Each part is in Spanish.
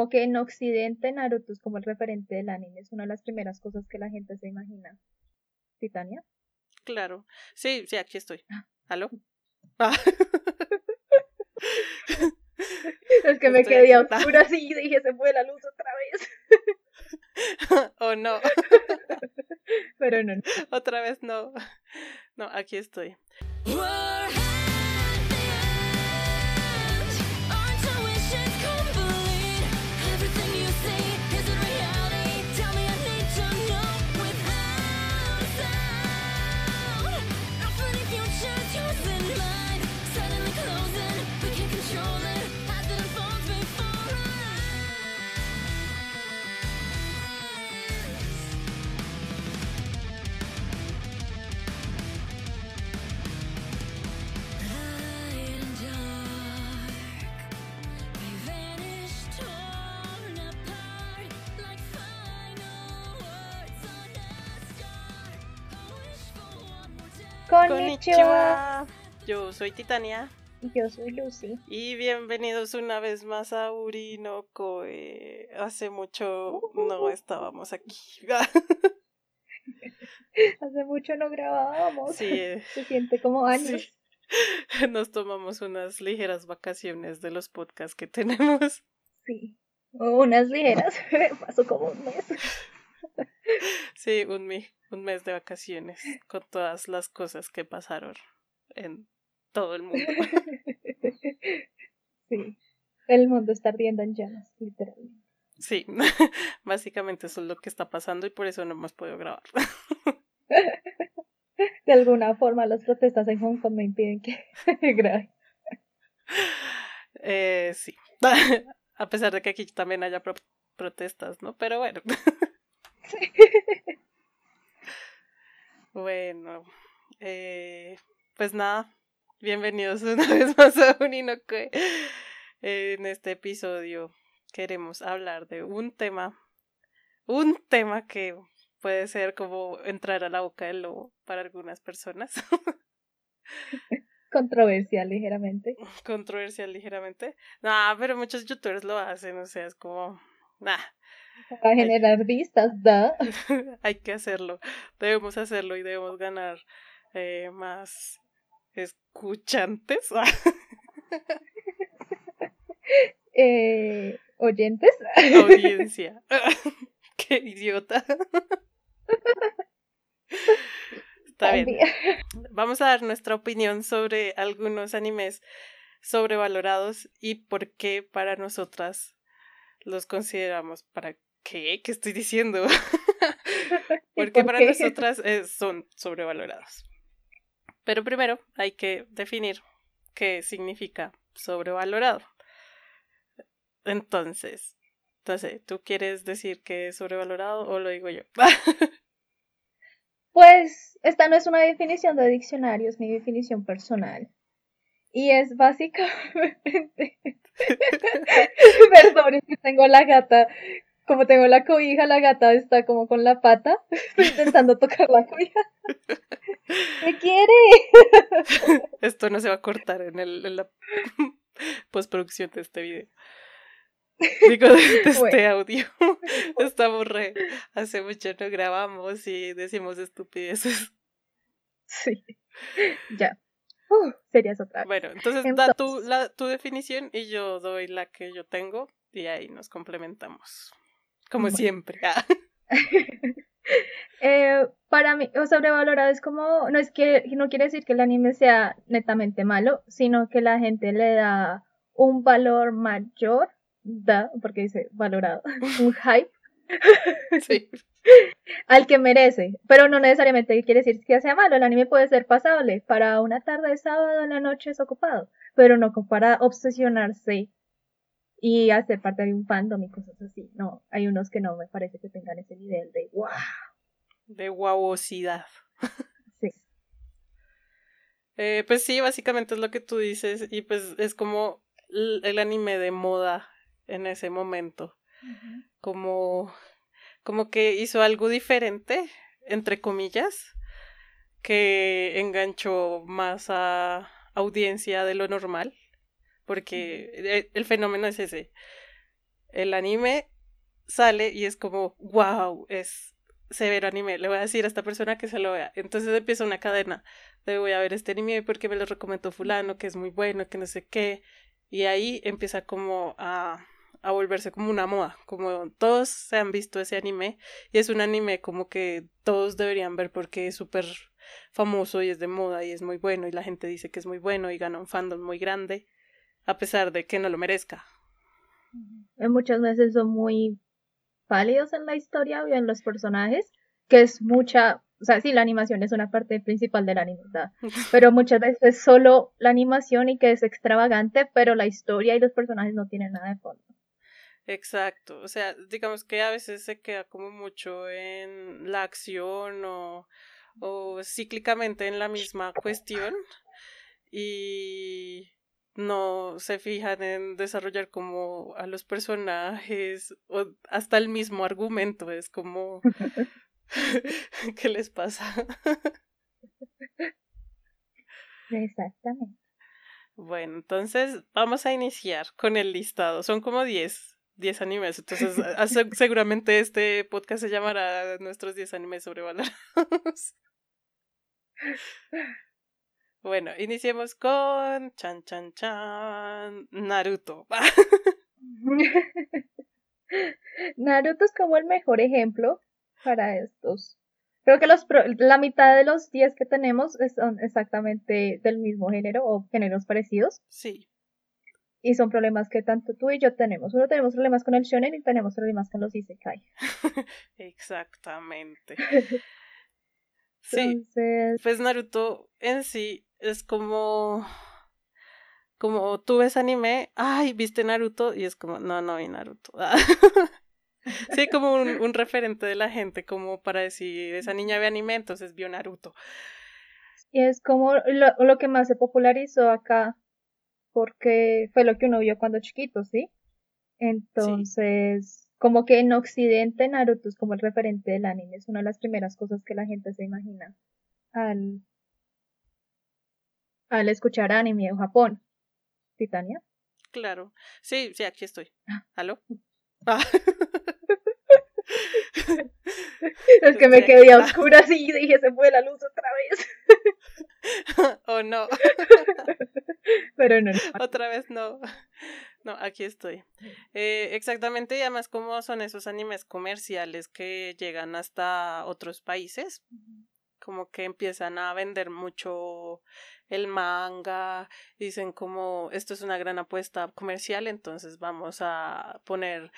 como que en Occidente Naruto es como el referente del anime, es una de las primeras cosas que la gente se imagina. ¿Titania? Claro. Sí, sí, aquí estoy. Ah. ¿Aló? Ah. es que me quedé oscura así y dije, se fue la luz otra vez. oh, no. Pero no. Otra vez no. No, aquí estoy. Konnichiwa. Yo soy Titania. Y yo soy Lucy. Y bienvenidos una vez más a Urino Hace mucho no estábamos aquí. Hace mucho no grabábamos. Sí. Se siente como años. Nos tomamos unas ligeras vacaciones de los podcasts que tenemos. Sí. Unas ligeras. Pasó como un mes. Sí, un mes un mes de vacaciones con todas las cosas que pasaron en todo el mundo. Sí, el mundo está ardiendo en llamas, literalmente. Sí, básicamente eso es lo que está pasando y por eso no hemos podido grabar. De alguna forma las protestas en Hong Kong me impiden que grabe. Eh, sí, a pesar de que aquí también haya protestas, ¿no? Pero bueno. Sí. Bueno, eh, pues nada, bienvenidos una vez más a Uninoque. En este episodio queremos hablar de un tema, un tema que puede ser como entrar a la boca del lobo para algunas personas. Controversial ligeramente. Controversial ligeramente. Nah, pero muchos youtubers lo hacen, o sea, es como, nah, para generar vistas, da. Hay que hacerlo. Debemos hacerlo y debemos ganar eh, más escuchantes. eh, ¿Oyentes? Audiencia. Qué idiota. Está bien. Vamos a dar nuestra opinión sobre algunos animes sobrevalorados y por qué para nosotras los consideramos para ¿qué? ¿Qué estoy diciendo? Porque para nosotras eh, son sobrevalorados. Pero primero hay que definir qué significa sobrevalorado. Entonces, entonces, ¿tú quieres decir que es sobrevalorado o lo digo yo? pues esta no es una definición de diccionario, es mi definición personal. Y es básicamente. Perdón, es que tengo la gata como tengo la cobija, la gata está como con la pata, intentando tocar la cobija. ¿Me quiere? Esto no se va a cortar en, el, en la postproducción de este video. Digo, de, este audio. Estamos re. Hace mucho no grabamos y decimos estupideces. Sí. Ya. Uh, serías otra Bueno, entonces, entonces, da tu, la, tu definición y yo doy la que yo tengo y ahí nos complementamos. Como siempre. Ah. eh, para mí, o sobrevalorado es como, no es que, no quiere decir que el anime sea netamente malo, sino que la gente le da un valor mayor, da, porque dice valorado, un hype. sí. al que merece, pero no necesariamente quiere decir que sea malo, el anime puede ser pasable para una tarde de sábado en la noche es ocupado, pero no para obsesionarse y hacer parte de un fandom y cosas así. No, hay unos que no me parece que tengan ese nivel de wow. De guauosidad. Sí. Eh, pues sí, básicamente es lo que tú dices y pues es como el anime de moda en ese momento. Como, como que hizo algo diferente, entre comillas, que enganchó más a audiencia de lo normal porque e, el fenómeno es ese. el anime sale y es como, wow, es severo anime, le voy a decir a esta persona que se lo vea. Entonces empieza una cadena de voy a ver este anime porque me lo recomendó fulano, que es muy bueno, que no sé qué. Y ahí empieza como a, a volverse como una moda, como todos se han visto ese anime y es un anime como que todos deberían ver porque es súper famoso y es de moda y es muy bueno y la gente dice que es muy bueno y gana un fandom muy grande a pesar de que no lo merezca. Muchas veces son muy pálidos en la historia y en los personajes, que es mucha, o sea, sí, la animación es una parte principal de la animación, pero muchas veces solo la animación y que es extravagante, pero la historia y los personajes no tienen nada de fondo. Exacto, o sea, digamos que a veces se queda como mucho en la acción o, o cíclicamente en la misma cuestión y no se fijan en desarrollar como a los personajes o hasta el mismo argumento, es como ¿qué les pasa? Exactamente. Bueno, entonces vamos a iniciar con el listado. Son como 10, 10 animes. Entonces, seguramente este podcast se llamará Nuestros 10 animes sobrevalorados. Bueno, iniciemos con chan chan chan Naruto. Naruto es como el mejor ejemplo para estos. Creo que los la mitad de los 10 que tenemos son exactamente del mismo género o géneros parecidos. Sí. Y son problemas que tanto tú y yo tenemos. Uno tenemos problemas con el shonen y tenemos problemas con los isekai. Exactamente. sí. Pues Naruto en sí es como como tú ves anime, ay, viste Naruto y es como, no, no vi Naruto. sí, como un, referente de la gente, como para decir, esa niña ve anime, entonces vio Naruto. Y es como lo, lo que más se popularizó acá, porque fue lo que uno vio cuando chiquito, ¿sí? Entonces, como que en Occidente Naruto es como el referente del anime, es una de las primeras cosas que la gente se imagina al al escuchar anime o Japón. Titania. Claro. Sí, sí, aquí estoy. ¿Aló? Ah. es que me quedé a oscuras y dije, se fue la luz otra vez. oh, no. Pero no. Otra vez no. No, aquí estoy. Eh, exactamente, y además como son esos animes comerciales que llegan hasta otros países, como que empiezan a vender mucho el manga, dicen como esto es una gran apuesta comercial, entonces vamos a poner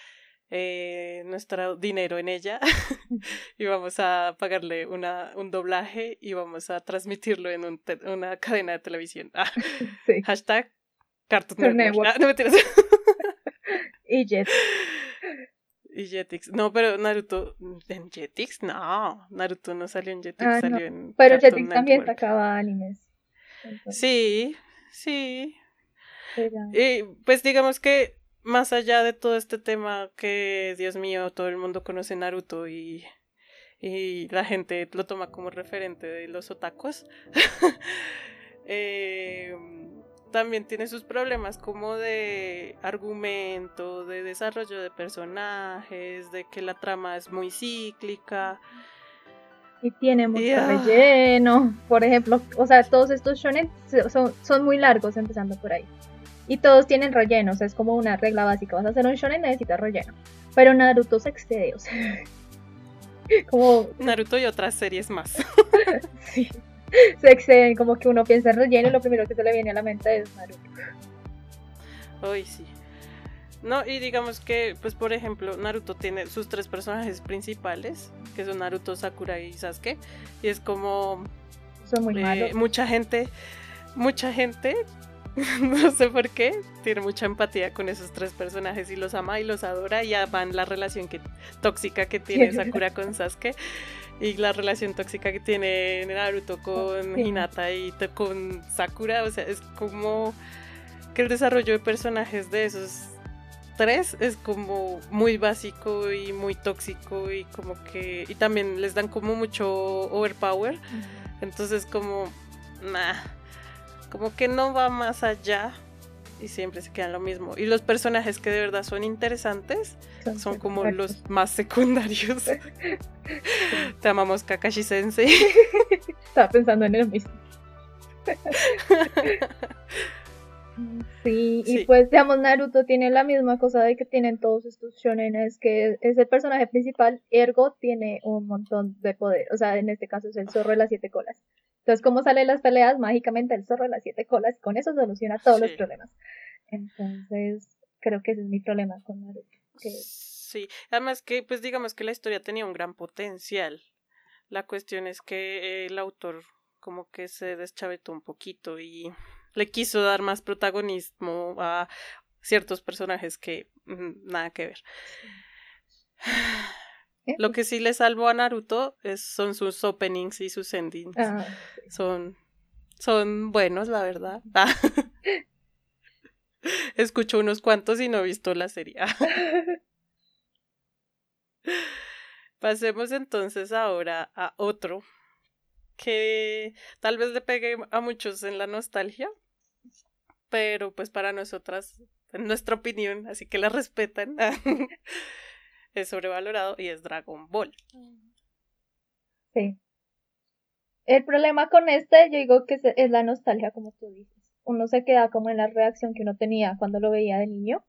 eh, nuestro dinero en ella y vamos a pagarle una, un doblaje y vamos a transmitirlo en un una cadena de televisión. Ah, Hashtag Cartoon Network. Ah, no me y Jetix. Y Jetix. No, pero Naruto. ¿En Jetix? No. Naruto no salió en Jetix, ah, salió en. Pero Jetix también sacaba animes. Sí, sí. Y pues digamos que más allá de todo este tema que, Dios mío, todo el mundo conoce Naruto y, y la gente lo toma como referente de los otakus, eh, también tiene sus problemas como de argumento, de desarrollo de personajes, de que la trama es muy cíclica. Y tiene mucho relleno. Por ejemplo, o sea, todos estos shonen son, son muy largos empezando por ahí. Y todos tienen relleno, o sea, es como una regla básica. Vas a hacer un shonen, necesitas relleno. Pero Naruto se excede, o sea. como... Naruto y otras series más. sí. Se exceden, como que uno piensa en relleno y lo primero que se le viene a la mente es Naruto. Uy, sí. No, y digamos que, pues por ejemplo, Naruto tiene sus tres personajes principales, que son Naruto, Sakura y Sasuke, y es como... Son muy eh, Mucha gente, mucha gente, no sé por qué, tiene mucha empatía con esos tres personajes y los ama y los adora y aman la relación que, tóxica que tiene Sakura con Sasuke y la relación tóxica que tiene Naruto con Hinata y con Sakura, o sea, es como que el desarrollo de personajes de esos tres es como muy básico y muy tóxico y como que y también les dan como mucho overpower. Entonces como nah, como que no va más allá y siempre se quedan lo mismo. Y los personajes que de verdad son interesantes son, como los más secundarios. Te amamos Kakashi Sensei. Estaba pensando en el mismo. Sí, y pues digamos Naruto tiene la misma cosa de que tienen todos estos shonen, es que es el personaje principal, ergo tiene un montón de poder, o sea, en este caso es el zorro de las siete colas. Entonces, ¿cómo salen las peleas? Mágicamente el zorro de las siete colas, con eso soluciona todos los problemas. Entonces, creo que ese es mi problema con Naruto. Sí, además que, pues digamos que la historia tenía un gran potencial. La cuestión es que el autor como que se deschavetó un poquito y le quiso dar más protagonismo a ciertos personajes que mm, nada que ver. Lo que sí le salvó a Naruto es, son sus openings y sus endings. Ah, son, son buenos, la verdad. Escucho unos cuantos y no he visto la serie. Pasemos entonces ahora a otro que tal vez le pegue a muchos en la nostalgia, pero pues para nosotras, en nuestra opinión, así que la respetan, es sobrevalorado y es Dragon Ball. Sí. El problema con este, yo digo que es la nostalgia, como tú dices. Uno se queda como en la reacción que uno tenía cuando lo veía de niño.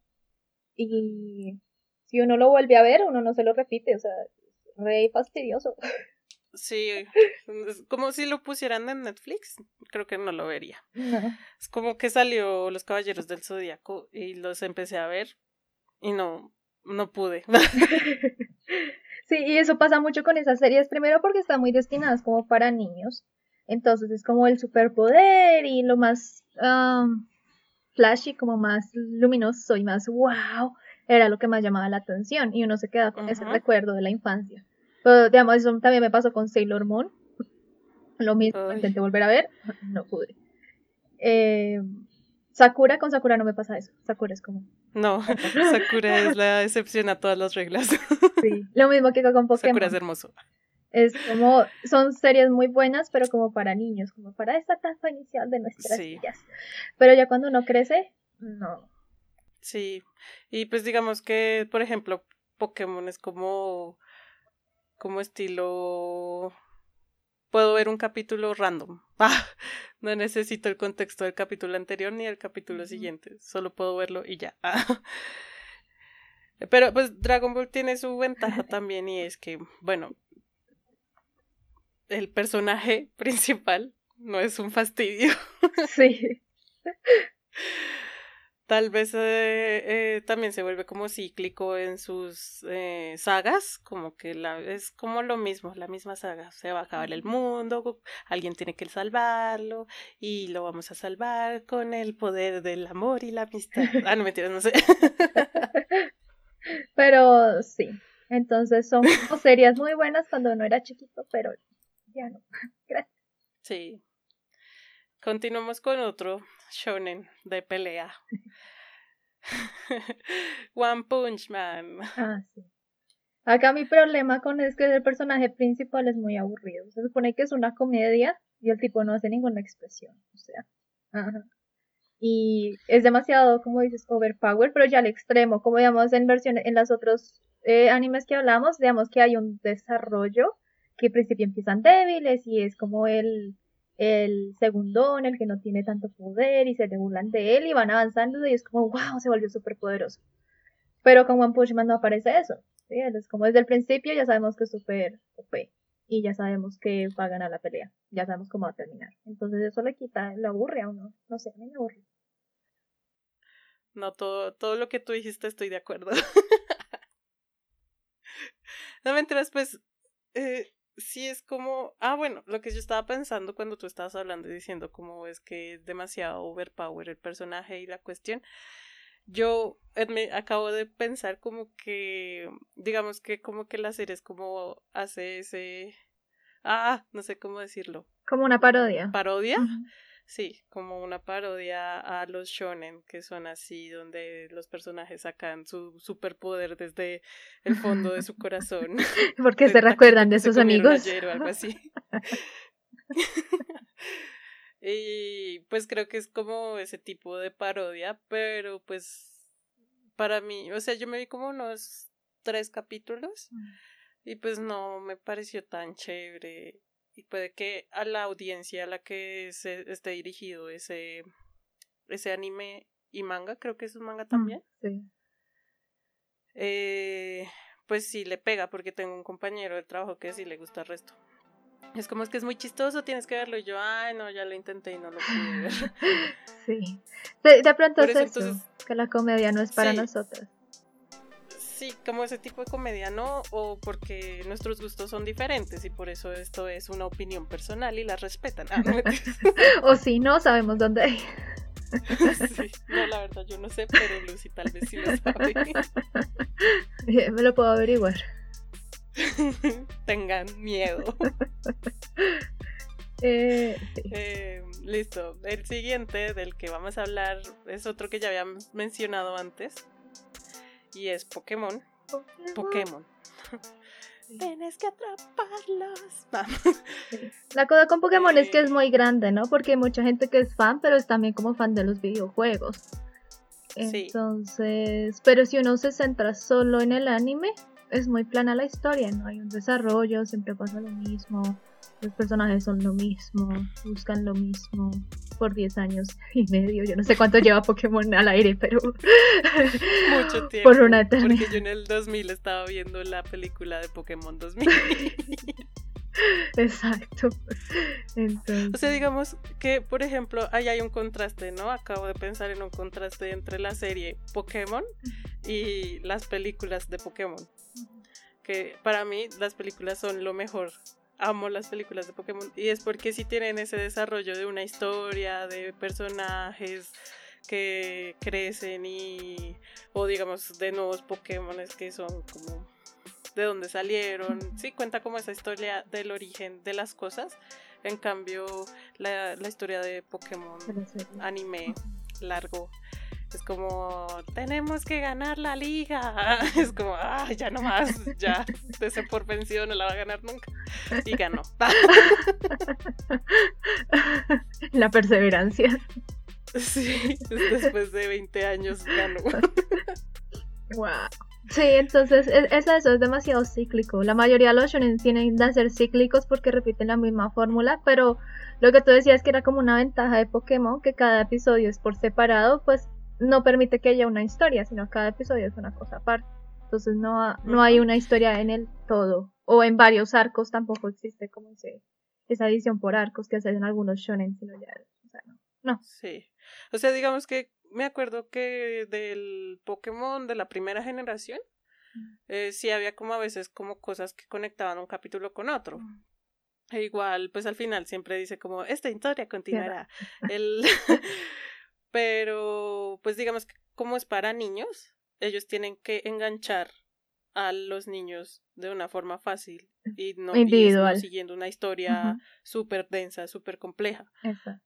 Y si uno lo vuelve a ver, uno no se lo repite, o sea, es re fastidioso. Sí, como si lo pusieran en Netflix, creo que no lo vería. Es como que salió Los Caballeros del Zodíaco y los empecé a ver y no, no pude. sí, y eso pasa mucho con esas series, primero porque están muy destinadas como para niños, entonces es como el superpoder y lo más um, flashy, como más luminoso y más wow, era lo que más llamaba la atención y uno se queda con ese recuerdo de la infancia. Pero, digamos, eso también me pasó con Sailor Moon. Lo mismo, intenté volver a ver, no pude. Eh, Sakura, con Sakura no me pasa eso. Sakura es como. No, Sakura es la excepción a todas las reglas. Sí, lo mismo que con Pokémon. Sakura es hermoso. Es como, son series muy buenas, pero como para niños, como para esta etapa inicial de nuestras vidas. Pero ya cuando uno crece, no. Sí, y pues digamos que, por ejemplo, Pokémon es como como estilo puedo ver un capítulo random. Ah, no necesito el contexto del capítulo anterior ni el capítulo siguiente, solo puedo verlo y ya. Ah. Pero pues Dragon Ball tiene su ventaja también y es que, bueno, el personaje principal no es un fastidio. Sí. Tal vez eh, eh, también se vuelve como cíclico en sus eh, sagas, como que la, es como lo mismo, la misma saga. Se va a acabar el mundo, alguien tiene que salvarlo y lo vamos a salvar con el poder del amor y la amistad. Ah, no mentiras, no sé. Pero sí, entonces son series muy buenas cuando no era chiquito, pero ya no. Gracias. Sí. Continuamos con otro shonen de pelea. One Punch Man. Ah, sí. Acá mi problema con es que el personaje principal es muy aburrido. Se supone que es una comedia y el tipo no hace ninguna expresión. O sea. Y es demasiado, como dices, overpower, pero ya al extremo. Como digamos en versiones, en los otros eh, animes que hablamos, digamos que hay un desarrollo que al principio empiezan débiles y es como el el segundón, el que no tiene tanto poder y se le burlan de él y van avanzando y es como, wow, se volvió súper poderoso. Pero con One Punch Man no aparece eso. Es como desde el principio ya sabemos que es súper OP y ya sabemos que va a ganar la pelea. Ya sabemos cómo va a terminar. Entonces eso le quita, le aburre a uno. No sé, a mí me aburre. No, todo, todo lo que tú dijiste estoy de acuerdo. no me enteras, pues, eh, sí es como, ah, bueno, lo que yo estaba pensando cuando tú estabas hablando y diciendo como es que es demasiado overpower el personaje y la cuestión. Yo eh, me acabo de pensar como que, digamos que como que la serie es como hace ese, ah, no sé cómo decirlo. Como una parodia. Parodia. Sí, como una parodia a los shonen, que son así, donde los personajes sacan su superpoder desde el fondo de su corazón. Porque se recuerdan de sus amigos. algo así. y pues creo que es como ese tipo de parodia, pero pues para mí, o sea, yo me vi como unos tres capítulos mm. y pues no me pareció tan chévere y puede que a la audiencia a la que se esté dirigido ese ese anime y manga, creo que es un manga mm, también. Sí. Eh, pues sí le pega porque tengo un compañero de trabajo que sí le gusta el resto. Es como es que es muy chistoso, tienes que verlo. Y yo, ay, no, ya lo intenté y no lo pude ver. Sí. De, pronto es eso, que la comedia no es para nosotros. Sí, como ese tipo de comedia, ¿no? O porque nuestros gustos son diferentes y por eso esto es una opinión personal y la respetan. Ah, o si no, sabemos dónde hay. Sí, no, la verdad yo no sé, pero Lucy tal vez sí lo sabe. Me lo puedo averiguar. Tengan miedo. Eh, eh, listo. El siguiente del que vamos a hablar es otro que ya habíamos mencionado antes. Y es Pokémon. Pokémon. Tienes que atraparlos. La cosa con Pokémon es que es muy grande, ¿no? Porque hay mucha gente que es fan, pero es también como fan de los videojuegos. Entonces, pero si uno se centra solo en el anime, es muy plana la historia, no hay un desarrollo, siempre pasa lo mismo, los personajes son lo mismo, buscan lo mismo por 10 años y medio, yo no sé cuánto lleva Pokémon al aire, pero mucho tiempo. Por una eternidad. Porque yo en el 2000 estaba viendo la película de Pokémon 2000. Exacto. O sea, digamos que, por ejemplo, ahí hay un contraste, ¿no? Acabo de pensar en un contraste entre la serie Pokémon y las películas de Pokémon. Que para mí las películas son lo mejor. Amo las películas de Pokémon. Y es porque sí tienen ese desarrollo de una historia, de personajes que crecen y. o digamos de nuevos Pokémon que son como de dónde salieron, sí, cuenta como esa historia del origen de las cosas. En cambio, la, historia de Pokémon anime largo es como, tenemos que ganar la liga. Es como, ah, ya no más, ya, ese por vencido no la va a ganar nunca. Y ganó. La perseverancia. Sí, después de 20 años ganó. Wow. Sí, entonces es, eso, es demasiado cíclico. La mayoría de los shonen tienen de ser cíclicos porque repiten la misma fórmula, pero lo que tú decías que era como una ventaja de Pokémon, que cada episodio es por separado, pues no permite que haya una historia, sino cada episodio es una cosa aparte. Entonces no, no hay una historia en el todo, o en varios arcos tampoco existe como ese, esa edición por arcos que hacen algunos shonen, sino ya, o sea, no. no. Sí. O sea, digamos que me acuerdo que del Pokémon de la primera generación, eh, sí había como a veces como cosas que conectaban un capítulo con otro. E igual, pues al final siempre dice como, esta historia continuará. El... Pero, pues digamos que como es para niños, ellos tienen que enganchar a los niños de una forma fácil y no, siguiendo una historia súper densa, súper compleja. Exacto.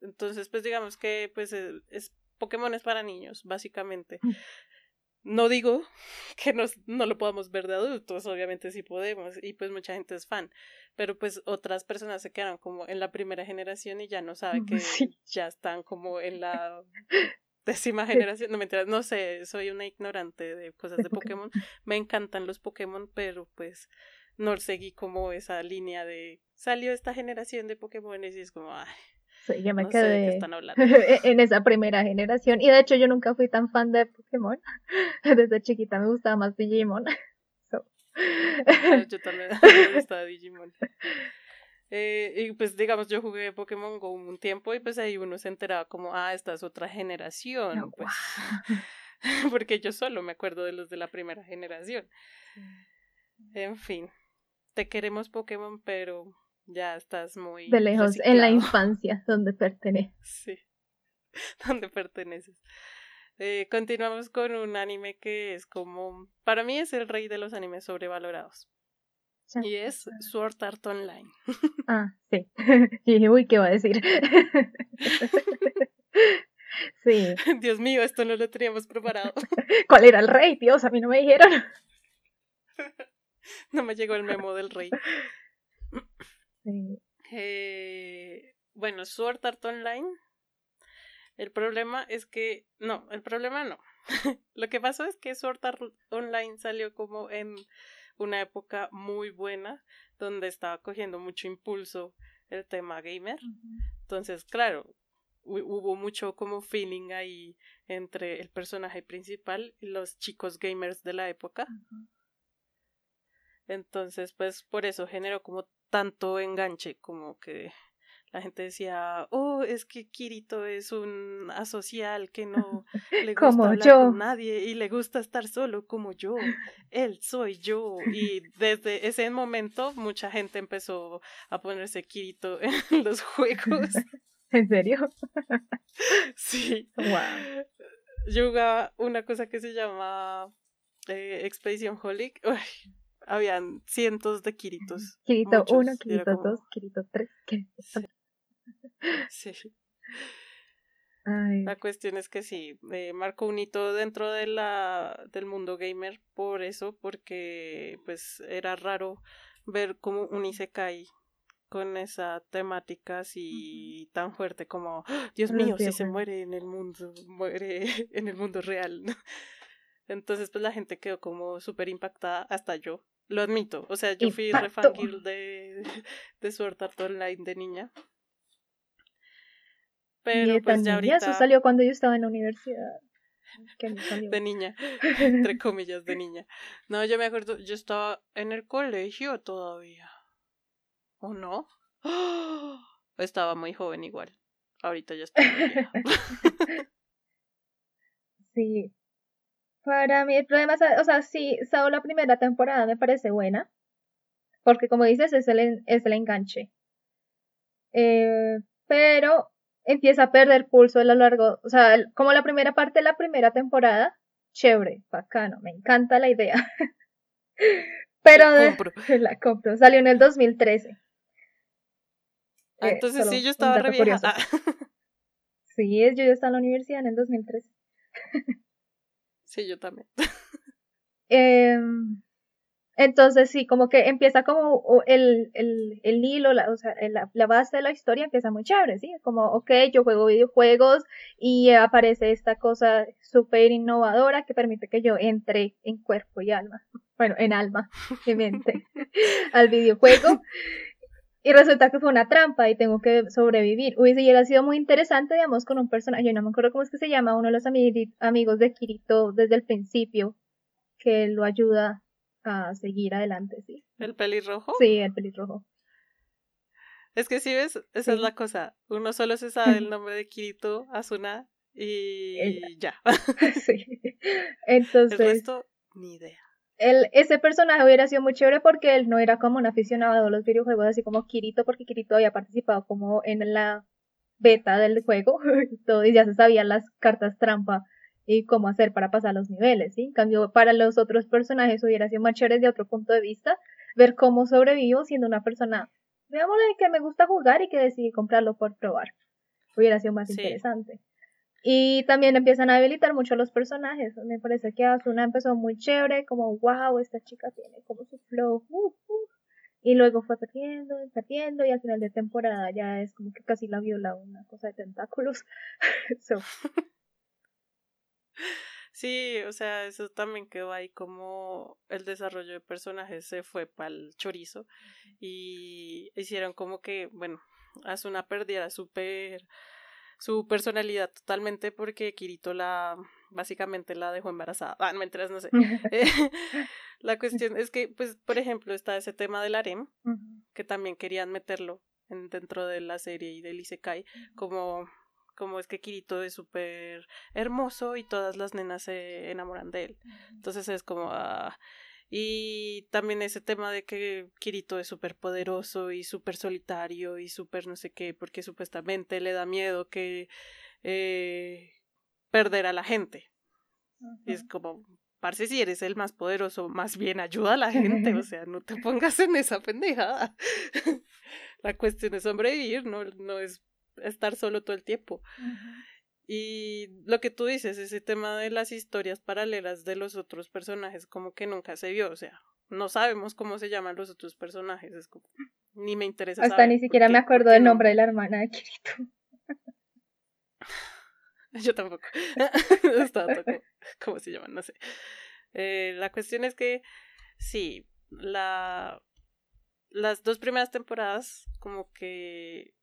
Entonces, pues digamos que pues eh, es, Pokémon es para niños, básicamente. Mm. No digo que nos, no lo podamos ver de adultos, obviamente sí podemos, y pues mucha gente es fan, pero pues otras personas se quedan como en la primera generación y ya no saben que ya están como en la décima generación, no me no sé, soy una ignorante de cosas de Pokémon, me encantan los Pokémon, pero pues no seguí como esa línea de salió esta generación de Pokémon y es como, ay, Sí, yo me quedé en esa primera generación. Y de hecho yo nunca fui tan fan de Pokémon. Desde chiquita me gustaba más Digimon. Yo también me gustaba Digimon. Eh, y pues digamos, yo jugué Pokémon Go un tiempo y pues ahí uno se enteraba como, ah, esta es otra generación. Oh, pues. Porque yo solo me acuerdo de los de la primera generación. En fin, te queremos Pokémon, pero ya estás muy... De lejos, en la infancia, donde perteneces. Sí, donde perteneces. Eh, continuamos con un anime que es como, para mí es el rey de los animes sobrevalorados. Y es Sword Art Online. Ah, sí. Y dije, uy, ¿qué va a decir? Sí. Dios mío, esto no lo teníamos preparado. ¿Cuál era el rey? Dios, a mí no me dijeron. No me llegó el memo del rey. Eh, bueno, Sword Art Online. El problema es que, no, el problema no. Lo que pasó es que Sword Art Online salió como en una época muy buena, donde estaba cogiendo mucho impulso el tema gamer. Entonces, claro, hubo mucho como feeling ahí entre el personaje principal y los chicos gamers de la época. Entonces, pues por eso generó como tanto enganche, como que la gente decía, oh, es que Kirito es un asocial que no le gusta como hablar con nadie y le gusta estar solo como yo. Él soy yo. Y desde ese momento mucha gente empezó a ponerse Kirito en los juegos. ¿En serio? sí. Wow. Yo jugaba una cosa que se llama eh, Expedition Holic. habían cientos de Kiritos. Kirito 1, Kirito 2, Kirito 3, Sí. La cuestión es que sí, eh, marcó un hito dentro de la, del mundo gamer por eso, porque pues era raro ver como un Isekai con esa temática así tan fuerte como ¡Ah! Dios mío, si se muere en el mundo, muere en el mundo real. Entonces pues la gente quedó como súper impactada, hasta yo, lo admito. O sea, yo fui refangirl de, de Sword Art Online de niña. Pero pues ya ahorita... Eso salió cuando yo estaba en la universidad. De niña, entre comillas, de niña. No, yo me acuerdo, yo estaba en el colegio todavía. ¿O no? Estaba muy joven igual. Ahorita ya estoy. sí. Para mí el problema es, o sea, sí, solo la primera temporada me parece buena. Porque como dices, es el, es el enganche. Eh, pero empieza a perder pulso a lo largo, o sea, como la primera parte de la primera temporada, chévere, bacano, me encanta la idea. Pero la compro. la compro, salió en el 2013. Ah, entonces sí, yo estaba re vieja. Sí, yo ya estaba en la universidad en el 2013. sí, yo también. eh, entonces sí, como que empieza como el, el, el hilo, la, o sea, la, la, base de la historia empieza muy chévere, ¿sí? Como, ok, yo juego videojuegos y aparece esta cosa súper innovadora que permite que yo entre en cuerpo y alma, bueno, en alma y mente al videojuego. Y resulta que fue una trampa y tengo que sobrevivir. Hubiese sido muy interesante, digamos, con un personaje, yo no me acuerdo cómo es que se llama, uno de los amigos de Kirito desde el principio, que lo ayuda a seguir adelante, sí. ¿El pelirrojo? Sí, el pelirrojo. Es que si ves, esa es la cosa. Uno solo se sabe el nombre de Kirito, Asuna y ya. sí. Entonces. El resto, ni idea. El, ese personaje hubiera sido muy chévere porque él no era como un aficionado a los videojuegos, así como Kirito, porque Kirito había participado como en la beta del juego y todo, y ya se sabían las cartas trampa y cómo hacer para pasar los niveles, ¿sí? En cambio, para los otros personajes hubiera sido más chévere de otro punto de vista, ver cómo sobrevivo siendo una persona, veámosle, que me gusta jugar y que decidí comprarlo por probar. Hubiera sido más interesante. Y también empiezan a habilitar mucho los personajes. Me parece que Asuna empezó muy chévere, como wow, esta chica tiene como su flow. Uh, uh". Y luego fue perdiendo, perdiendo, y al final de temporada ya es como que casi la viola una cosa de tentáculos. so, Sí, o sea, eso también quedó ahí como el desarrollo de personajes se fue para el chorizo y hicieron como que, bueno, Asuna perdiera super su personalidad totalmente porque Kirito la básicamente la dejó embarazada. Ah, no sé. Eh, la cuestión es que, pues, por ejemplo, está ese tema del harem, que también querían meterlo en, dentro de la serie y del Isekai, como como es que Kirito es súper hermoso y todas las nenas se enamoran de él. Entonces es como... Ah, y también ese tema de que Kirito es súper poderoso y súper solitario y súper no sé qué, porque supuestamente le da miedo que eh, perder a la gente. Y es como, parce, si eres el más poderoso, más bien ayuda a la gente, o sea, no te pongas en esa pendejada. la cuestión es sobrevivir, no, no es estar solo todo el tiempo. Y lo que tú dices, ese tema de las historias paralelas de los otros personajes, como que nunca se vio, o sea, no sabemos cómo se llaman los otros personajes, es como, ni me interesa. Hasta ni siquiera me acuerdo del nombre de la hermana de Kirito. Yo tampoco. ¿Cómo se llama? No sé. Eh, la cuestión es que sí, la las dos primeras temporadas como que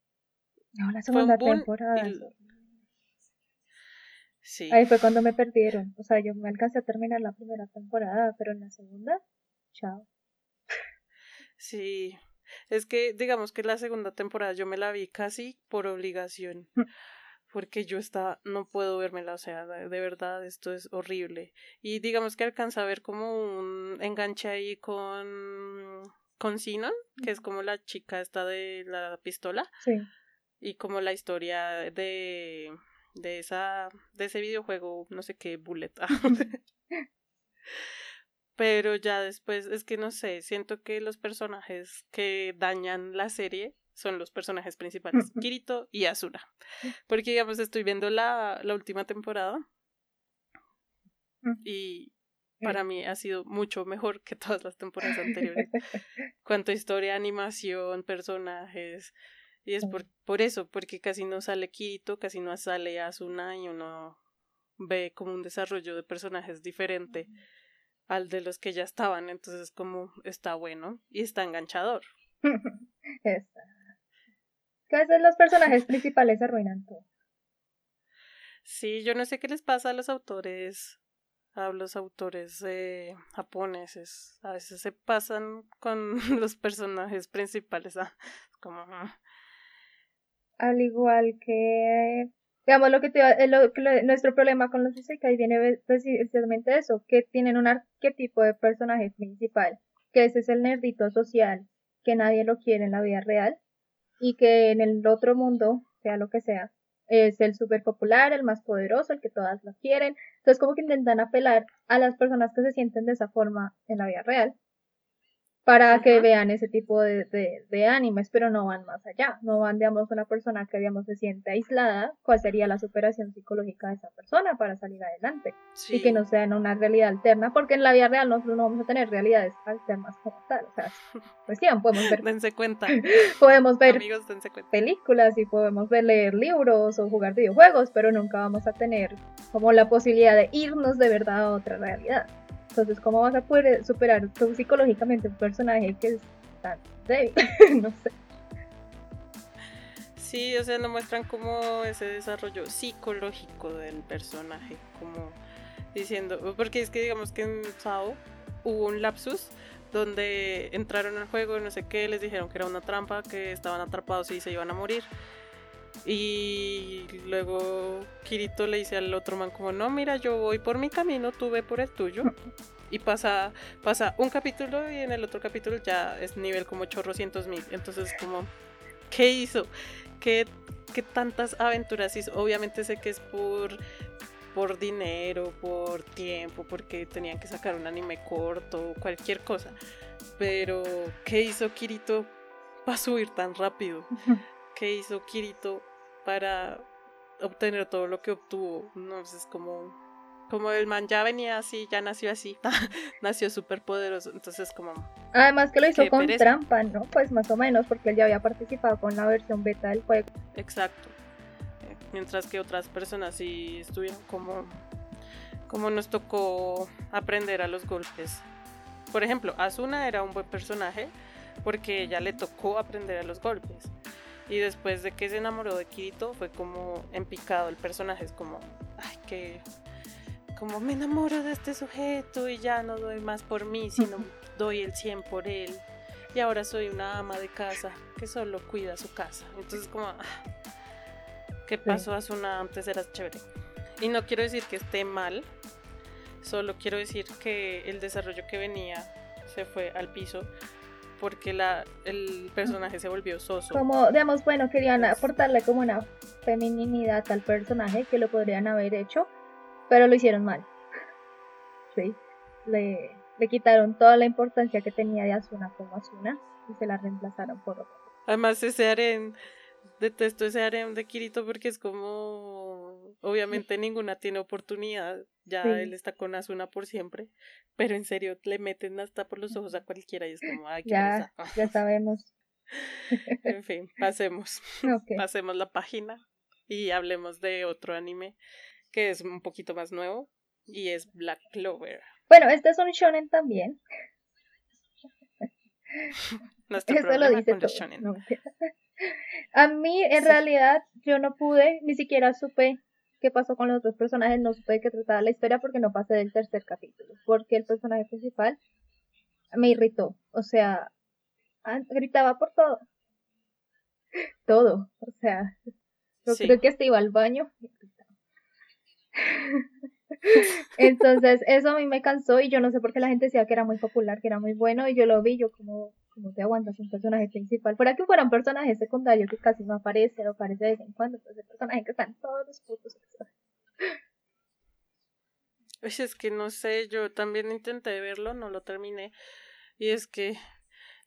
no la segunda temporada sí ahí fue cuando me perdieron o sea yo me alcancé a terminar la primera temporada pero en la segunda chao sí es que digamos que la segunda temporada yo me la vi casi por obligación porque yo estaba, no puedo vérmela, o sea, de, verdad esto es horrible. Y digamos que alcanza a ver como un enganche ahí con con Sinon, que es como la chica esta de la pistola. Sí. Y como la historia de, de esa, de ese videojuego, no sé qué, Bullet. Pero ya después, es que no sé, siento que los personajes que dañan la serie son los personajes principales, Kirito y Asuna. Porque digamos, estoy viendo la, la última temporada y para mí ha sido mucho mejor que todas las temporadas anteriores. Cuanto a historia, animación, personajes. Y es por, por eso, porque casi no sale Kirito, casi no sale Asuna y uno ve como un desarrollo de personajes diferente al de los que ya estaban. Entonces, como está bueno y está enganchador. está. Casi los personajes principales arruinan todo. Sí, yo no sé qué les pasa a los autores a los autores eh, japoneses. A veces se pasan con los personajes principales. Ah, como... Ah. Al igual que... Digamos, lo que, te, eh, lo, nuestro problema con los isekai viene precisamente eso, que tienen un arquetipo de personaje principal, que ese es el nerdito social, que nadie lo quiere en la vida real, y que en el otro mundo, sea lo que sea, es el súper popular, el más poderoso, el que todas lo quieren. Entonces como que intentan apelar a las personas que se sienten de esa forma en la vida real para que vean ese tipo de, de, animes, pero no van más allá, no van, digamos, una persona que, digamos, se siente aislada, cuál sería la superación psicológica de esa persona para salir adelante y que no sea en una realidad alterna, porque en la vida real nosotros no vamos a tener realidades alternas como tal, o sea, pues sí, podemos ver, dense cuenta, podemos ver películas y podemos ver leer libros o jugar videojuegos, pero nunca vamos a tener como la posibilidad de irnos de verdad a otra realidad. Entonces, ¿cómo vas a poder superar tú psicológicamente un personaje que es tan débil? no sé. Sí, o sea, nos muestran como ese desarrollo psicológico del personaje, como diciendo, porque es que digamos que en Sao hubo un lapsus donde entraron al juego, no sé qué, les dijeron que era una trampa, que estaban atrapados y se iban a morir. Y luego Kirito le dice al otro man como, no, mira, yo voy por mi camino, tú ve por el tuyo. Y pasa, pasa un capítulo y en el otro capítulo ya es nivel como chorrocientos mil. Entonces como, ¿qué hizo? ¿Qué, ¿Qué tantas aventuras hizo? Obviamente sé que es por, por dinero, por tiempo, porque tenían que sacar un anime corto, cualquier cosa. Pero, ¿qué hizo Kirito para subir tan rápido? ¿Qué hizo Kirito para obtener todo lo que obtuvo? No es como como el man ya venía así, ya nació así, nació súper poderoso, entonces como... Además que lo hizo con trampa, ¿no? Pues más o menos, porque él ya había participado con la versión beta del juego. Exacto. Mientras que otras personas sí estuvieron como... Como nos tocó aprender a los golpes. Por ejemplo, Asuna era un buen personaje porque ella le tocó aprender a los golpes. Y después de que se enamoró de Kirito, fue como empicado el personaje. Es como, ay, que como me enamoro de este sujeto y ya no doy más por mí, sino doy el 100 por él. Y ahora soy una ama de casa que solo cuida su casa. Entonces como, ah, ¿qué pasó a una antes era chévere? Y no quiero decir que esté mal, solo quiero decir que el desarrollo que venía se fue al piso porque la, el personaje se volvió soso. Como, digamos, bueno, querían aportarle como una feminidad al personaje que lo podrían haber hecho pero lo hicieron mal. Sí, le, le quitaron toda la importancia que tenía de Asuna como Asuna y se la reemplazaron por otro. Además ese harem, detesto ese harem de Kirito porque es como, obviamente ninguna tiene oportunidad, ya él está con Asuna por siempre, pero en serio le meten hasta por los ojos a cualquiera y es como, ay, ya, ya sabemos. en fin, pasemos. Pasemos la página y hablemos de otro anime que es un poquito más nuevo y es Black Clover. Bueno, este es un shonen también. Eso lo dice todo. Shonen. A mí, en realidad, yo no pude, ni siquiera supe qué pasó con los otros personajes, no supe de qué trataba la historia porque no pasé del tercer capítulo. Porque el personaje principal me irritó. O sea, gritaba por todo. Todo. O sea, yo creo que hasta iba al baño. Entonces, eso a mí me cansó y yo no sé por qué la gente decía que era muy popular, que era muy bueno y yo lo vi, yo como, como te aguantas un personaje principal. Fuera que fuera un personaje secundario que casi no aparece o aparece de vez en cuando, pues el personaje que está en todos los putos Es que no sé, yo también intenté verlo, no lo terminé. Y es que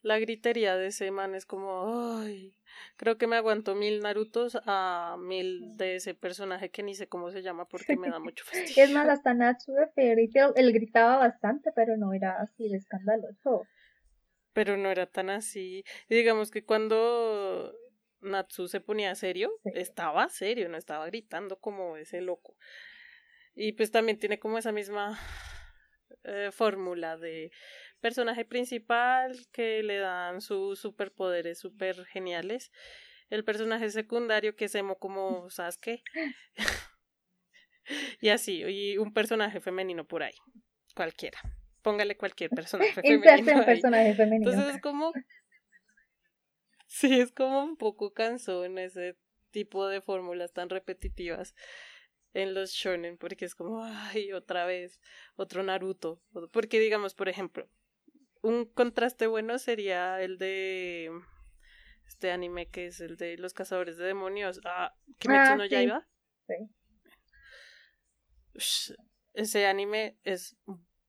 la gritería de ese man es como, ay, creo que me aguanto mil Narutos a mil de ese personaje que ni sé cómo se llama porque me da mucho fastidio. Es más, hasta Natsu de Fairy él gritaba bastante, pero no era así de escandaloso. Pero no era tan así. digamos que cuando Natsu se ponía serio, estaba serio, no estaba gritando como ese loco. Y pues también tiene como esa misma eh, fórmula de personaje principal que le dan sus superpoderes super geniales. El personaje secundario que es emo como Sasuke. y así, y un personaje femenino por ahí. Cualquiera. Póngale cualquier personaje femenino. personaje femenino. Entonces es como. Sí, es como un poco cansón ese tipo de fórmulas tan repetitivas en los shonen porque es como ay otra vez otro Naruto porque digamos por ejemplo un contraste bueno sería el de este anime que es el de los cazadores de demonios. Ah, Kimetsu ah, no Yaiba. Sí. Ese anime es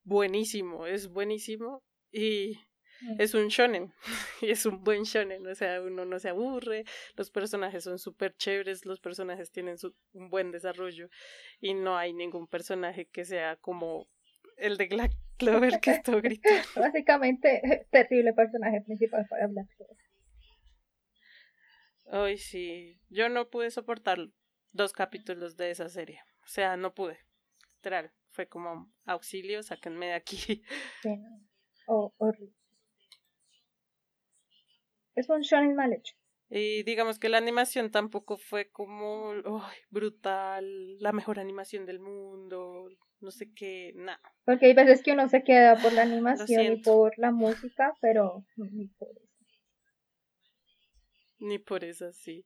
buenísimo, es buenísimo y mm. es un shonen y es un buen shonen, o sea, uno no se aburre, los personajes son súper chéveres, los personajes tienen un buen desarrollo y no hay ningún personaje que sea como el de Black Clover que estuvo gritando. Básicamente, terrible personaje principal para Black Clover. Ay, sí. Yo no pude soportar dos capítulos de esa serie. O sea, no pude. Literal. Fue como auxilio, sáquenme de aquí. Sí, no. horrible. Es un shonen mal hecho. Y digamos que la animación tampoco fue como brutal, la mejor animación del mundo, no sé qué, nada. Porque hay veces que uno se queda por la animación y por la música, pero ni por eso. Ni por eso, sí.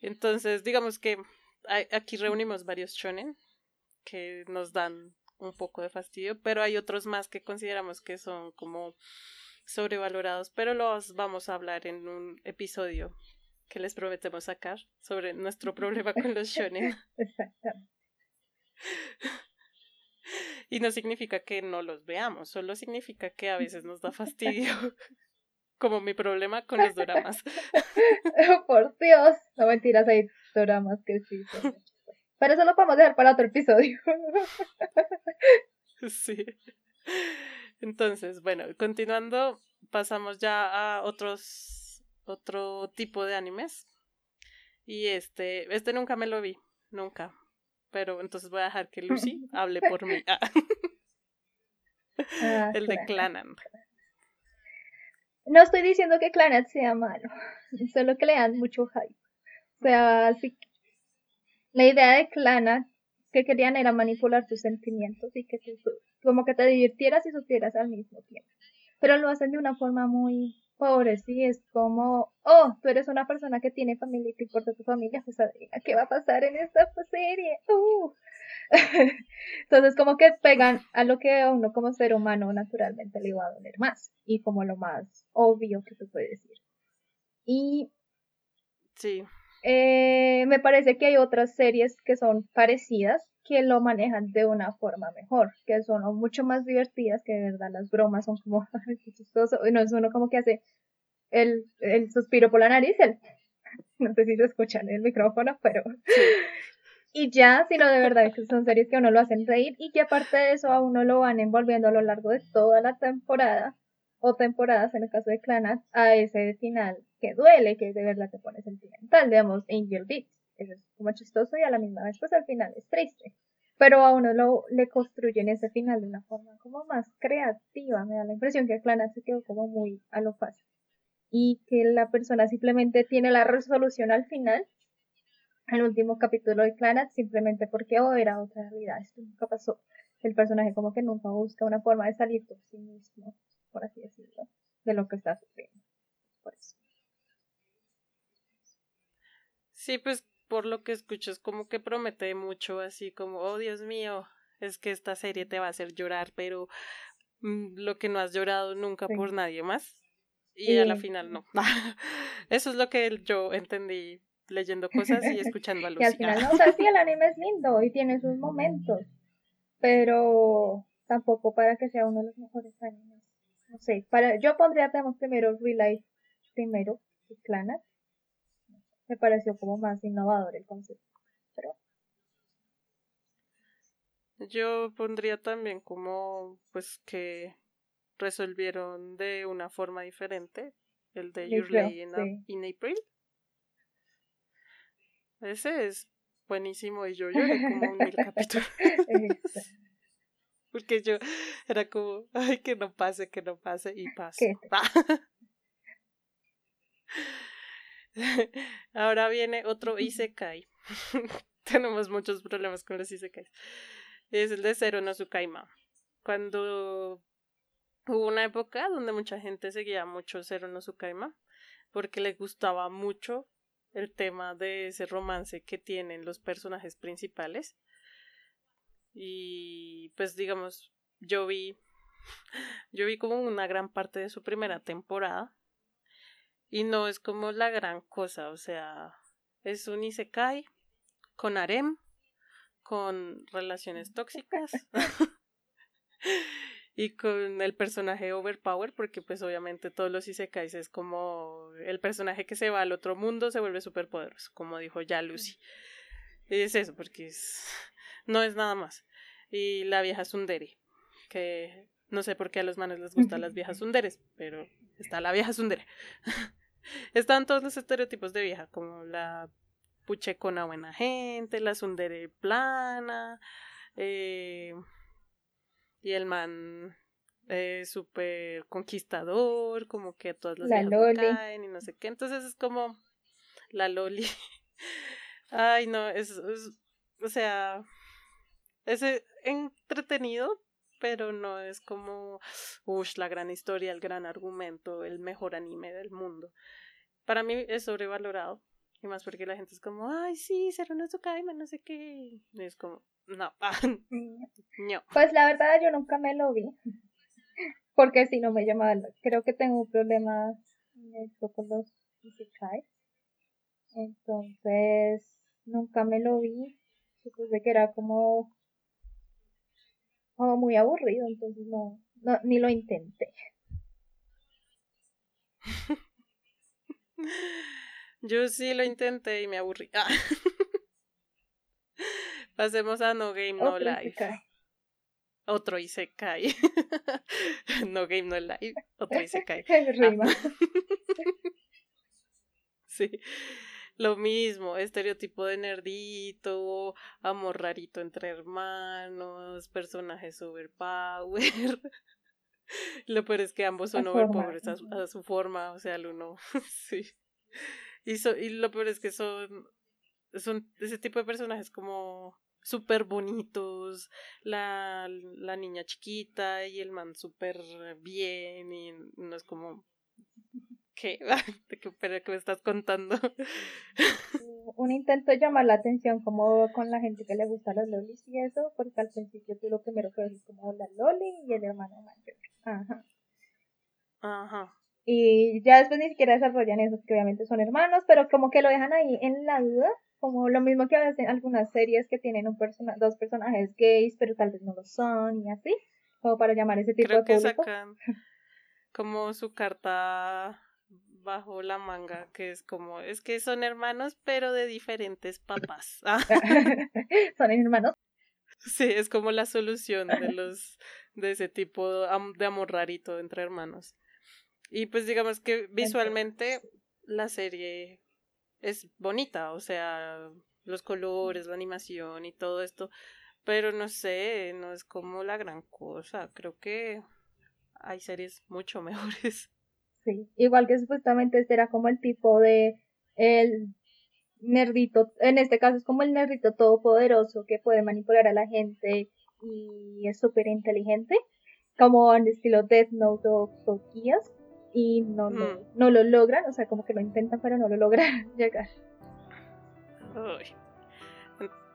Entonces, digamos que aquí reunimos varios shonen que nos dan un poco de fastidio, pero hay otros más que consideramos que son como sobrevalorados, pero los vamos a hablar en un episodio que les prometemos sacar sobre nuestro problema con los shonen. Exactamente. Y no significa que no los veamos, solo significa que a veces nos da fastidio. Como mi problema con los dramas. Por Dios. No mentiras, hay dramas que sí. Pero eso lo podemos dejar para otro episodio. sí. Entonces, bueno, continuando, pasamos ya a otros, otro tipo de animes. Y este, este nunca me lo vi, nunca. Pero entonces voy a dejar que Lucy hable por mí. Ah. Ah, el de Clanan. No estoy diciendo que Clanan sea malo, solo que le dan mucho hype. O sea, sí, la idea de Clanan que querían era manipular tus sentimientos y que como que te divirtieras y sufrieras al mismo tiempo. Pero lo hacen de una forma muy pobre, sí, es como, oh, tú eres una persona que tiene familia y te importa tu familia, pues adivina qué va a pasar en esta serie. Uh. Entonces como que pegan a lo que uno como ser humano naturalmente le va a doler más y como lo más obvio que tú puedes decir. Y sí. Eh, me parece que hay otras series que son parecidas que lo manejan de una forma mejor, que son mucho más divertidas, que de verdad las bromas son como chistoso, no es uno como que hace el, el suspiro por la nariz, el, no sé si se escucha en el micrófono, pero y ya, sino de verdad que son series que a uno lo hacen reír y que aparte de eso a uno lo van envolviendo a lo largo de toda la temporada o temporadas, en el caso de Clanat, a ese final que duele, que de verdad te pone sentimental, digamos, Angel Beats. Eso es como chistoso y a la misma vez, pues al final es triste. Pero a uno lo, le construyen ese final de una forma como más creativa. Me da la impresión que Clanat se quedó como muy a lo fácil. Y que la persona simplemente tiene la resolución al final el último capítulo de Clanat simplemente porque oh, era otra realidad. Esto nunca pasó. El personaje como que nunca busca una forma de salir por sí mismo, por así decirlo, de lo que está sufriendo. Por eso. Sí, pues por lo que escucho es como que promete mucho, así como, oh Dios mío, es que esta serie te va a hacer llorar, pero mm, lo que no has llorado nunca por nadie más. Y a la final no. Eso es lo que yo entendí leyendo cosas y escuchando a Lucy. y al final, no, o sea, sí, el anime es lindo y tiene sus momentos, pero tampoco para que sea uno de los mejores animes. No sé, para, yo pondría tenemos primero Real Life primero, Planet. Me pareció como más innovador el concepto. Pero... Yo pondría también como pues que resolvieron de una forma diferente el de Your Lay in April. Ese es buenísimo y yo lloré como un mil capítulos. Porque yo era como, ay, que no pase, que no pase, y pasa. Ahora viene otro Isekai. Tenemos muchos problemas con los Isekais. Es el de Zero no Sukaima. Cuando hubo una época donde mucha gente seguía mucho Zero no Sukaima porque le gustaba mucho el tema de ese romance que tienen los personajes principales. Y pues digamos, yo vi yo vi como una gran parte de su primera temporada y no es como la gran cosa, o sea, es un isekai con harem, con relaciones tóxicas y con el personaje overpower porque pues obviamente todos los isekais es como el personaje que se va al otro mundo se vuelve súper poderoso como dijo ya Lucy. Y es eso porque es no es nada más y la vieja Sundere que no sé por qué a los manes les gustan las viejas Sunderes pero está la vieja Sundere están todos los estereotipos de vieja como la puchecona buena gente la Sundere plana eh y el man es súper conquistador, como que todas las la caen y no sé qué. Entonces es como la Loli. Ay, no, es, o sea, es entretenido, pero no es como, uff, la gran historia, el gran argumento, el mejor anime del mundo. Para mí es sobrevalorado. Y más porque la gente es como, ay, sí, será no Tsukaima, no sé qué. Y es como, no, no. Pues la verdad yo nunca me lo vi. Porque si no me llamaba, creo que tengo un problema con los. Entonces, nunca me lo vi. Supuse que era como, como muy aburrido, entonces no, no ni lo intenté. Yo sí lo intenté y me aburrí. Ah. Pasemos a No Game No Life. Otro Isekai. no Game No Life. Otro Isekai. Ah. sí. Lo mismo, estereotipo de nerdito, amor rarito entre hermanos, personajes overpower. Lo peor es que ambos son overpower a, a, su forma, o sea, el uno. sí. Y, y lo peor es que son, son ese tipo de personajes como súper bonitos, la, la niña chiquita y el man súper bien y no es como, ¿qué? ¿Qué, ¿Qué me estás contando? Un intento de llamar la atención como con la gente que le gusta los lolis y eso, porque al principio tú lo primero que ves es como la loli y el hermano mayor. Ajá. Ajá. Y ya después ni siquiera desarrollan eso, que obviamente son hermanos, pero como que lo dejan ahí en la duda, como lo mismo que a veces en algunas series que tienen un persona dos personajes gays, pero tal vez no lo son, y así, como para llamar ese tipo Creo de que sacan como su carta bajo la manga, que es como, es que son hermanos, pero de diferentes papás. son hermanos. Sí, es como la solución de los de ese tipo de amor rarito entre hermanos. Y pues digamos que visualmente la serie es bonita, o sea, los colores, la animación y todo esto, pero no sé, no es como la gran cosa, creo que hay series mucho mejores. Sí, igual que supuestamente este era como el tipo de el nerdito, en este caso es como el nerdito todopoderoso que puede manipular a la gente y es súper inteligente, como en estilo Death Note o Tokiyas, y no, lo, mm. no lo logran, o sea, como que lo intentan pero no lo logran llegar.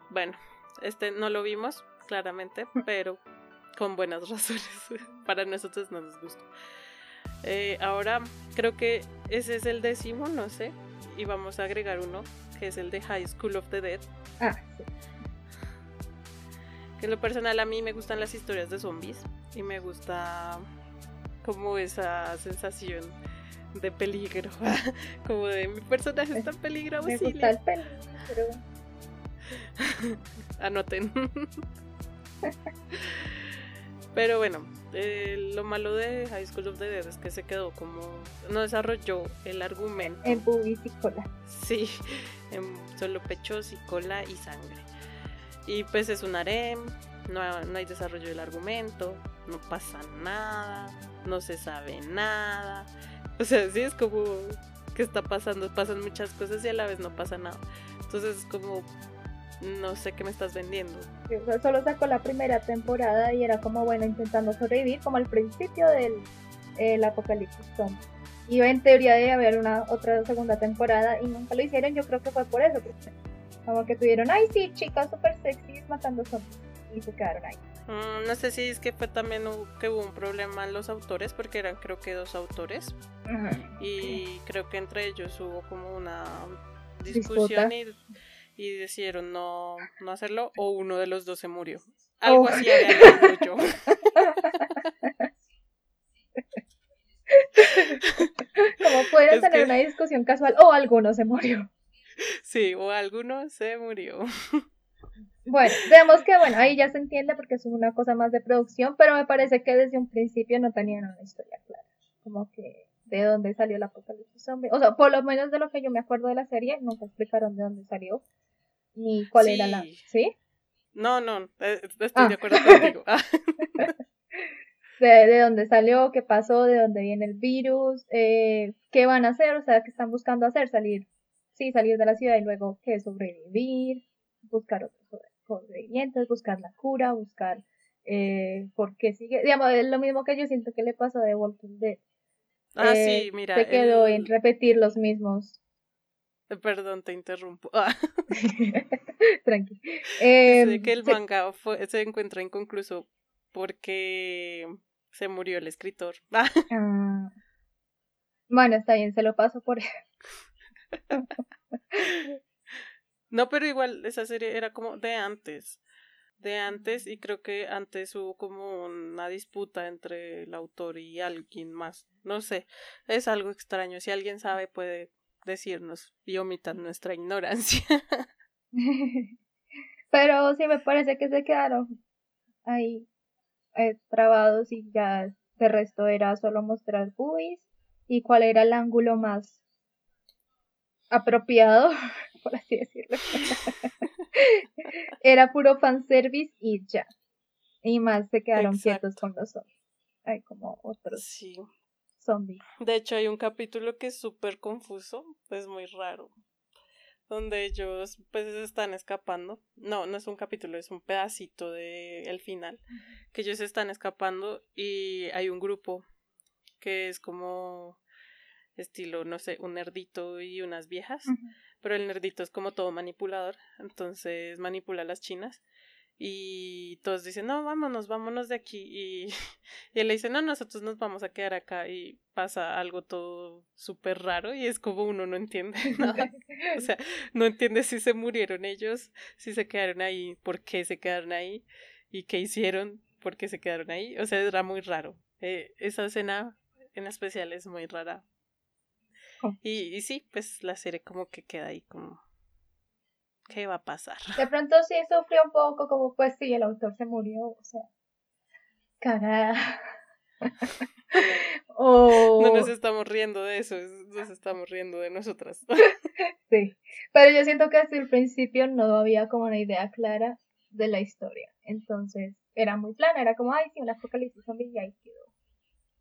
Bueno, este no lo vimos, claramente, pero con buenas razones. Para nosotros no nos gusta. Eh, ahora creo que ese es el décimo, no sé. Y vamos a agregar uno, que es el de High School of the Dead. Ah, sí. Que en lo personal a mí me gustan las historias de zombies. Y me gusta como esa sensación de peligro. como de mi personaje está en peligro. Me gusta el peligro. Anoten. Pero bueno, eh, lo malo de High School of the Dead es que se quedó como. No desarrolló el argumento. En pubis y cola. Sí, en solo pechos y cola y sangre. Y pues es un harem, no, no hay desarrollo del argumento, no pasa nada, no se sabe nada. O sea, sí es como. ¿Qué está pasando? Pasan muchas cosas y a la vez no pasa nada. Entonces es como no sé qué me estás vendiendo. solo sacó la primera temporada y era como, bueno, intentando sobrevivir, como al principio del el apocalipsis zombie. Y en teoría debe haber una otra segunda temporada y nunca lo hicieron, yo creo que fue por eso, como que tuvieron, ay sí, chicas super sexy matando zombies y se quedaron ahí. Mm, no sé si es que fue también que hubo un problema en los autores, porque eran creo que dos autores. y creo que entre ellos hubo como una discusión y y decidieron no, no hacerlo o uno de los dos se murió. Algo así había yo. Como puede tener una discusión casual o alguno se murió. Sí, o alguno se murió. Bueno, vemos que bueno, ahí ya se entiende porque es una cosa más de producción, pero me parece que desde un principio no tenían una historia clara. Como que de dónde salió el apocalipsis zombie. O sea, por lo menos de lo que yo me acuerdo de la serie, nunca explicaron de dónde salió ni cuál era la. ¿Sí? No, no, eh, estoy de ah. acuerdo contigo. de, de, dónde salió, qué pasó, de dónde viene el virus, eh, qué van a hacer, o sea, qué están buscando hacer, salir, sí, salir de la ciudad y luego qué sobrevivir, buscar otros sobrevivientes, buscar la cura, buscar eh, por qué sigue, digamos, es lo mismo que yo siento que le pasó de Walking Dead. Ah, sí, mira. Se quedó en repetir los mismos Perdón, te interrumpo. Tranqui. Eh, que el manga se encuentra inconcluso porque se murió el escritor. Ah. Bueno, está bien, se lo paso por. no, pero igual esa serie era como de antes. De antes, y creo que antes hubo como una disputa entre el autor y alguien más. No sé, es algo extraño. Si alguien sabe, puede decirnos y omitan nuestra ignorancia. Pero sí me parece que se quedaron ahí eh, trabados y ya de resto era solo mostrar boobies y cuál era el ángulo más apropiado, por así decirlo. era puro fanservice y ya. Y más se quedaron quietos con los ojos. Hay como otros. Sí. De hecho, hay un capítulo que es súper confuso, es muy raro, donde ellos pues están escapando. No, no es un capítulo, es un pedacito de el final, que ellos están escapando y hay un grupo que es como estilo, no sé, un nerdito y unas viejas, pero el nerdito es como todo manipulador, entonces manipula a las chinas y todos dicen, no, vámonos, vámonos de aquí. Y, y él le dice, no, nosotros nos vamos a quedar acá. Y pasa algo todo súper raro y es como uno no entiende nada. o sea, no entiende si se murieron ellos, si se quedaron ahí, por qué se quedaron ahí y qué hicieron, por qué se quedaron ahí. O sea, era muy raro. Eh, esa escena en especial es muy rara. Y, y sí, pues la serie como que queda ahí como ¿Qué va a pasar? De pronto sí sufrió un poco, como pues sí, el autor se murió, o sea, cagada. No nos estamos riendo de eso, nos estamos riendo de nosotras. sí, pero yo siento que hasta el principio no había como una idea clara de la historia. Entonces era muy plana, era como, ay, sí, un apocalipsis zombie y ahí quedó.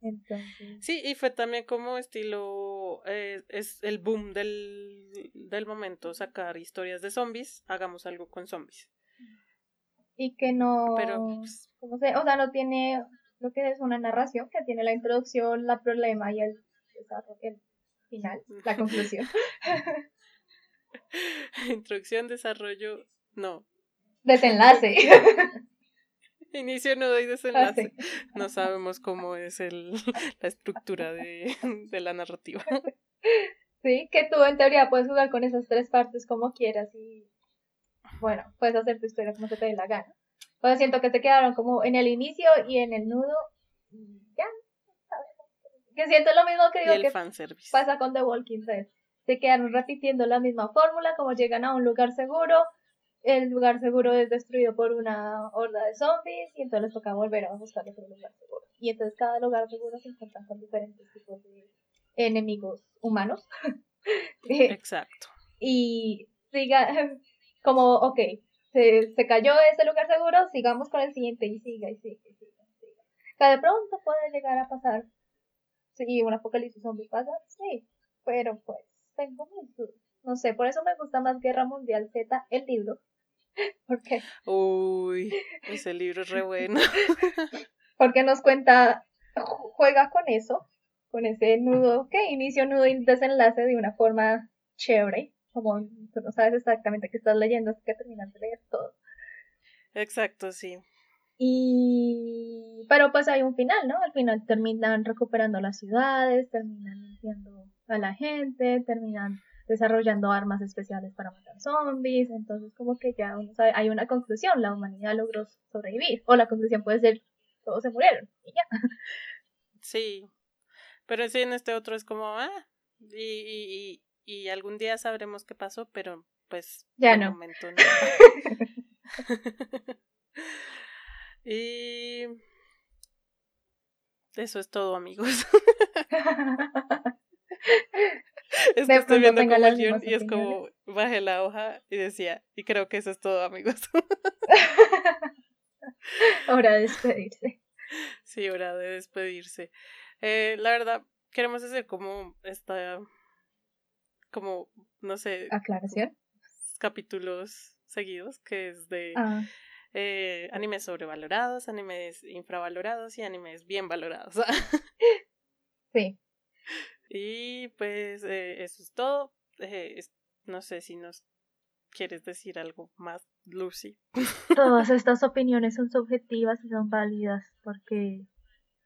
Entonces... Sí, y fue también como estilo, eh, es el boom del, del momento, sacar historias de zombies, hagamos algo con zombies. Y que no, Pero, pues, ¿cómo se? O sea, no tiene lo que es una narración que tiene la introducción, la problema y el, el final, la conclusión. Introducción, desarrollo, no. Desenlace. Inicio, nudo y desenlace. No sabemos cómo es el, la estructura de, de la narrativa. Sí, que tú en teoría puedes jugar con esas tres partes como quieras y bueno, puedes hacer tu historia como se te dé la gana. Pues siento que se quedaron como en el inicio y en el nudo. Ya, Que siento lo mismo que digo que pasa con The Walking Dead. Se quedaron repitiendo la misma fórmula, como llegan a un lugar seguro, el lugar seguro es destruido por una horda de zombies y entonces les toca volver a buscar otro lugar seguro. Y entonces cada lugar seguro se encuentra con diferentes tipos de enemigos humanos. Exacto. y siga como, ok, se, se cayó ese lugar seguro, sigamos con el siguiente y siga y siga y siga. Que de pronto puede llegar a pasar. Sí, un apocalipsis zombie pasa, sí, pero pues tengo mis dudas. No sé, por eso me gusta más Guerra Mundial Z, el libro. Porque. Uy, ese libro es re bueno. porque nos cuenta, juega con eso, con ese nudo, que inicio, nudo y desenlace de una forma chévere como tú no sabes exactamente qué estás leyendo hasta que terminas de leer todo. Exacto, sí. Y pero pues hay un final, ¿no? Al final terminan recuperando las ciudades, terminan limpiando a la gente, terminan desarrollando armas especiales para matar zombies, entonces como que ya uno sabe, hay una conclusión, la humanidad logró sobrevivir, o la conclusión puede ser todos se murieron y ya. Sí, pero sí en este otro es como, ah, y, y algún día sabremos qué pasó, pero pues ya no. Momento no. y eso es todo, amigos. es que estoy viendo como y es como bajé la hoja y decía, y creo que eso es todo, amigos. hora de despedirse. Sí, hora de despedirse. Eh, la verdad, queremos hacer como esta como, no sé. Aclaración. Capítulos seguidos, que es de ah. Eh, animes sobrevalorados, animes infravalorados y animes bien valorados. sí. Y pues eh, eso es todo. Eh, no sé si nos quieres decir algo más, Lucy. Todas estas opiniones son subjetivas y son válidas porque,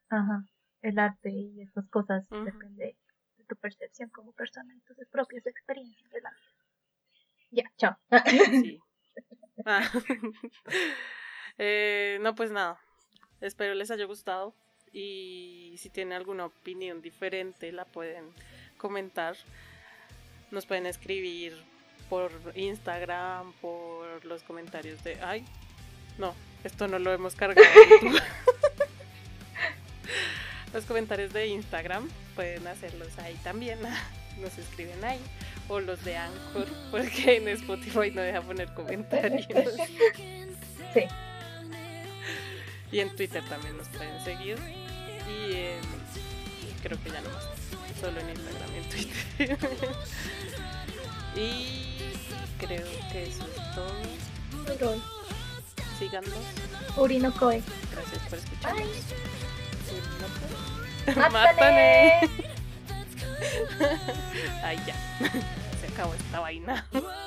ajá, el arte y esas cosas depende tu percepción como persona y tus propias experiencias de la vida. Ya, chao. Sí. Ah. Eh, no, pues nada. Espero les haya gustado. Y si tienen alguna opinión diferente, la pueden comentar. Nos pueden escribir por Instagram, por los comentarios de. Ay, no, esto no lo hemos cargado. los comentarios de Instagram pueden hacerlos ahí también. Nos escriben ahí. O los de Anchor, porque en Spotify no deja poner comentarios. Sí. Y en Twitter también nos pueden seguir. Y creo que ya no más. Solo en Instagram y en Twitter. y creo que eso es todo. Síganos. Urinocoe. Gracias por escucharnos. ¡Mátane! Ay, ya. Acabó esta vaina.